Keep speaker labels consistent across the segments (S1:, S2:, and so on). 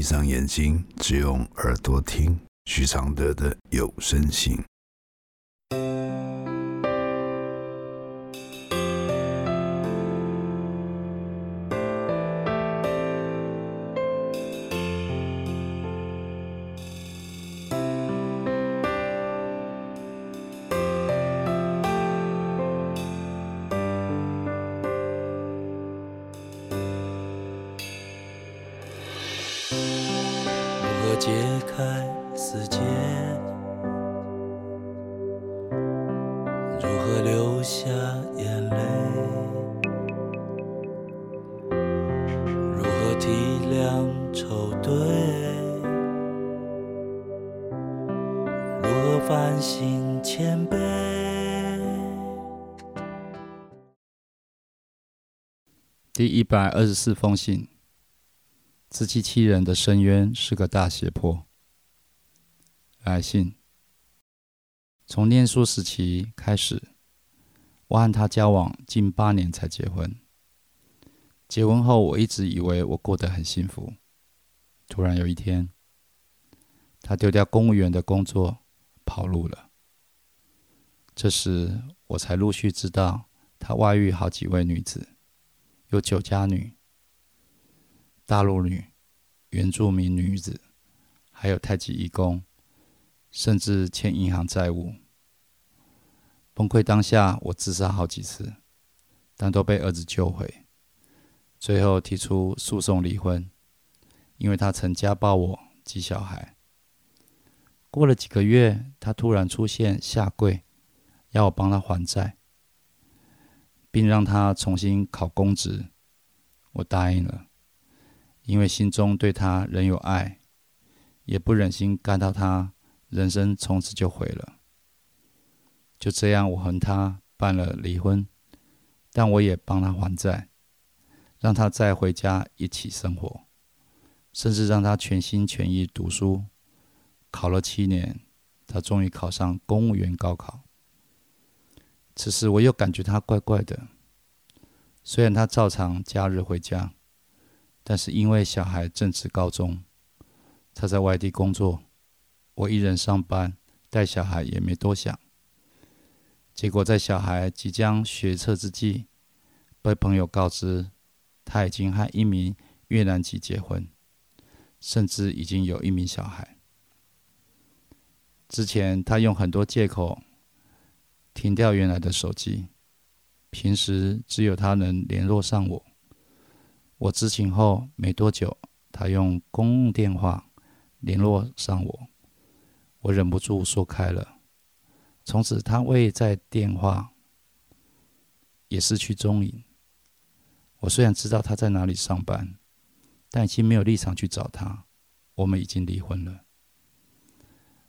S1: 闭上眼睛，只用耳朵听许常德的有声信。
S2: 解开死结，如何流下眼泪？如何体谅愁对？如何反省谦卑？
S3: 第一百二十四封信。自欺欺人的深渊是个大斜坡。来信：从念书时期开始，我和他交往近八年才结婚。结婚后，我一直以为我过得很幸福。突然有一天，他丢掉公务员的工作，跑路了。这时，我才陆续知道他外遇好几位女子，有酒家女。大陆女、原住民女子，还有太极义工，甚至欠银行债务。崩溃当下，我自杀好几次，但都被儿子救回。最后提出诉讼离婚，因为他曾家暴我及小孩。过了几个月，他突然出现下跪，要我帮他还债，并让他重新考公职。我答应了。因为心中对他仍有爱，也不忍心看到他人生从此就毁了。就这样，我和他办了离婚，但我也帮他还债，让他再回家一起生活，甚至让他全心全意读书。考了七年，他终于考上公务员高考。此时，我又感觉他怪怪的，虽然他照常假日回家。但是因为小孩正值高中，他在外地工作，我一人上班带小孩也没多想。结果在小孩即将学车之际，被朋友告知他已经和一名越南籍结婚，甚至已经有一名小孩。之前他用很多借口停掉原来的手机，平时只有他能联络上我。我知情后没多久，他用公共电话联络上我，我忍不住说开了。从此，他未在电话，也失去踪影。我虽然知道他在哪里上班，但已经没有立场去找他。我们已经离婚了。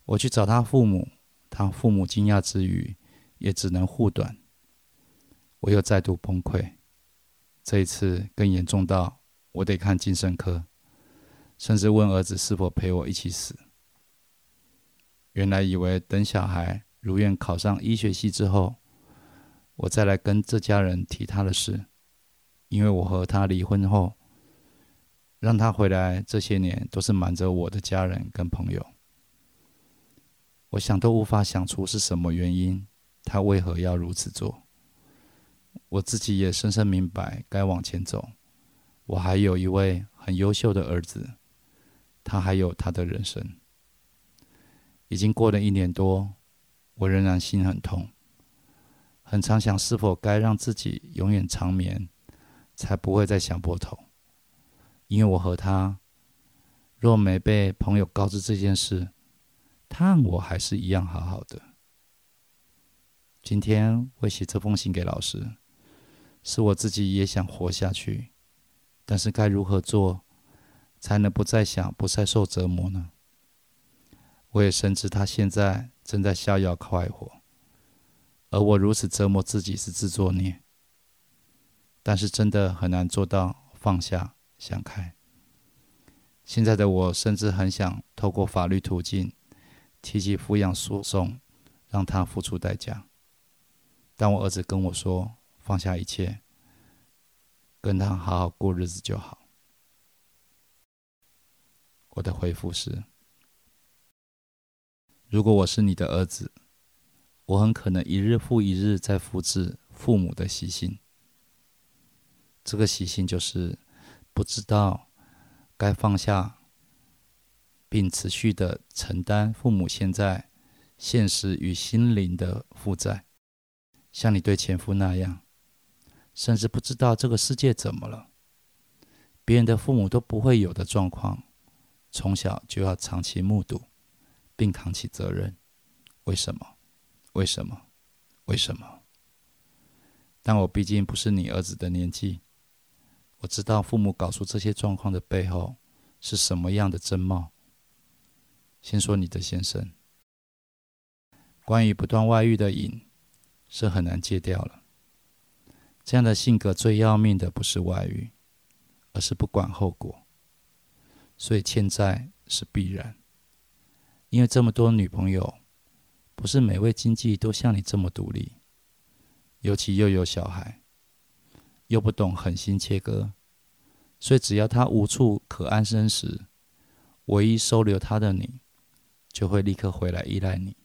S3: 我去找他父母，他父母惊讶之余，也只能护短。我又再度崩溃。这一次更严重到我得看精神科，甚至问儿子是否陪我一起死。原来以为等小孩如愿考上医学系之后，我再来跟这家人提他的事，因为我和他离婚后，让他回来这些年都是瞒着我的家人跟朋友。我想都无法想出是什么原因，他为何要如此做。我自己也深深明白该往前走。我还有一位很优秀的儿子，他还有他的人生。已经过了一年多，我仍然心很痛，很常想是否该让自己永远长眠，才不会再想破头。因为我和他，若没被朋友告知这件事，他和我还是一样好好的。今天会写这封信给老师。是我自己也想活下去，但是该如何做，才能不再想、不再受折磨呢？我也深知他现在正在逍遥快活，而我如此折磨自己是自作孽。但是真的很难做到放下、想开。现在的我甚至很想透过法律途径提起抚养诉讼，让他付出代价。但我儿子跟我说。放下一切，跟他好好过日子就好。我的回复是：如果我是你的儿子，我很可能一日复一日在复制父母的习性。这个习性就是不知道该放下，并持续的承担父母现在现实与心灵的负债，像你对前夫那样，甚至不知道这个世界怎么了，别人的父母都不会有的状况，从小就要长期目睹，并扛起责任。为什么？为什么？为什么？但我毕竟不是你儿子的年纪。我知道父母搞出这些状况的背后是什么样的真貌。先说你的先生，关于不断外遇的瘾是很难戒掉了。这样的性格最要命的不是外遇，而是不管后果，所以欠债是必然。因为这么多女朋友，不是每位经济都像你这么独立，尤其又有小孩。又不懂狠心切割，所以只要他无处可安身时，唯一收留他的你，就会立刻回来依赖你。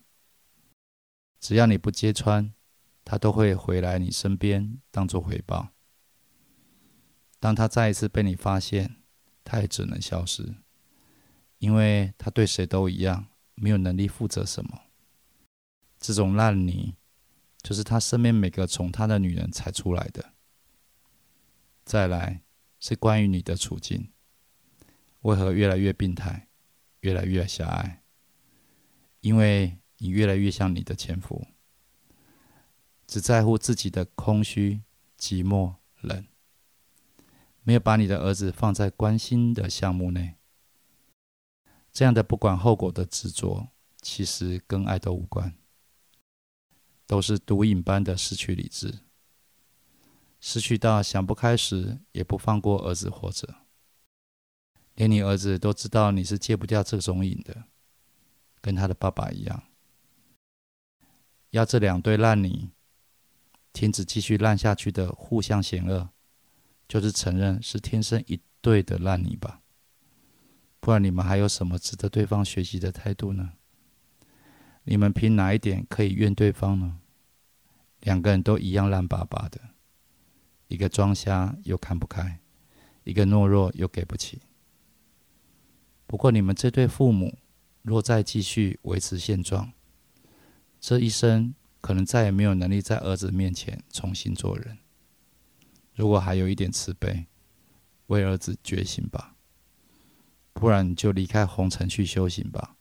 S3: 只要你不揭穿，他都会回来你身边当做回报。当他再一次被你发现，他也只能消失，因为他对谁都一样，没有能力负责什么。这种烂泥，就是他身边每个宠他的女人踩出来的。再来是关于你的处境，为何越来越病态，越来越狭隘？因为你越来越像你的前夫，只在乎自己的空虚、寂寞、冷，没有把你的儿子放在关心的项目内。这样的不管后果的执着，其实跟爱都无关，都是毒瘾般的失去理智。失去到想不开时，也不放过儿子活着。连你儿子都知道你是戒不掉这种瘾的，跟他的爸爸一样。要这两对烂泥停止继续烂下去的互相险恶，就是承认是天生一对的烂泥吧。不然你们还有什么值得对方学习的态度呢？你们凭哪一点可以怨对方呢？两个人都一样烂巴巴的。一个装瞎又看不开，一个懦弱又给不起。不过，你们这对父母若再继续维持现状，这一生可能再也没有能力在儿子面前重新做人。如果还有一点慈悲，为儿子觉醒吧，不然就离开红尘去修行吧。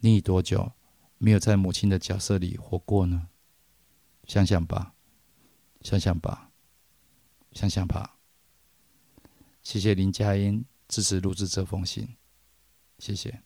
S3: 你多久没有在母亲的角色里活过呢？想想吧，想想吧。想想吧，谢谢林佳音支持录制这封信，谢谢。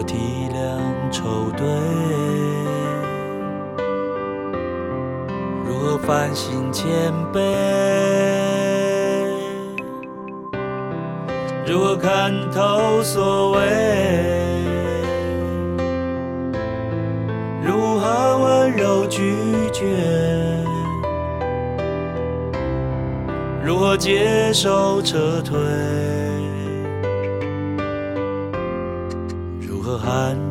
S2: 如何体谅愁对，如何反省谦卑？如何看透所谓？
S3: 如何温柔拒绝？如何接受撤退？和寒？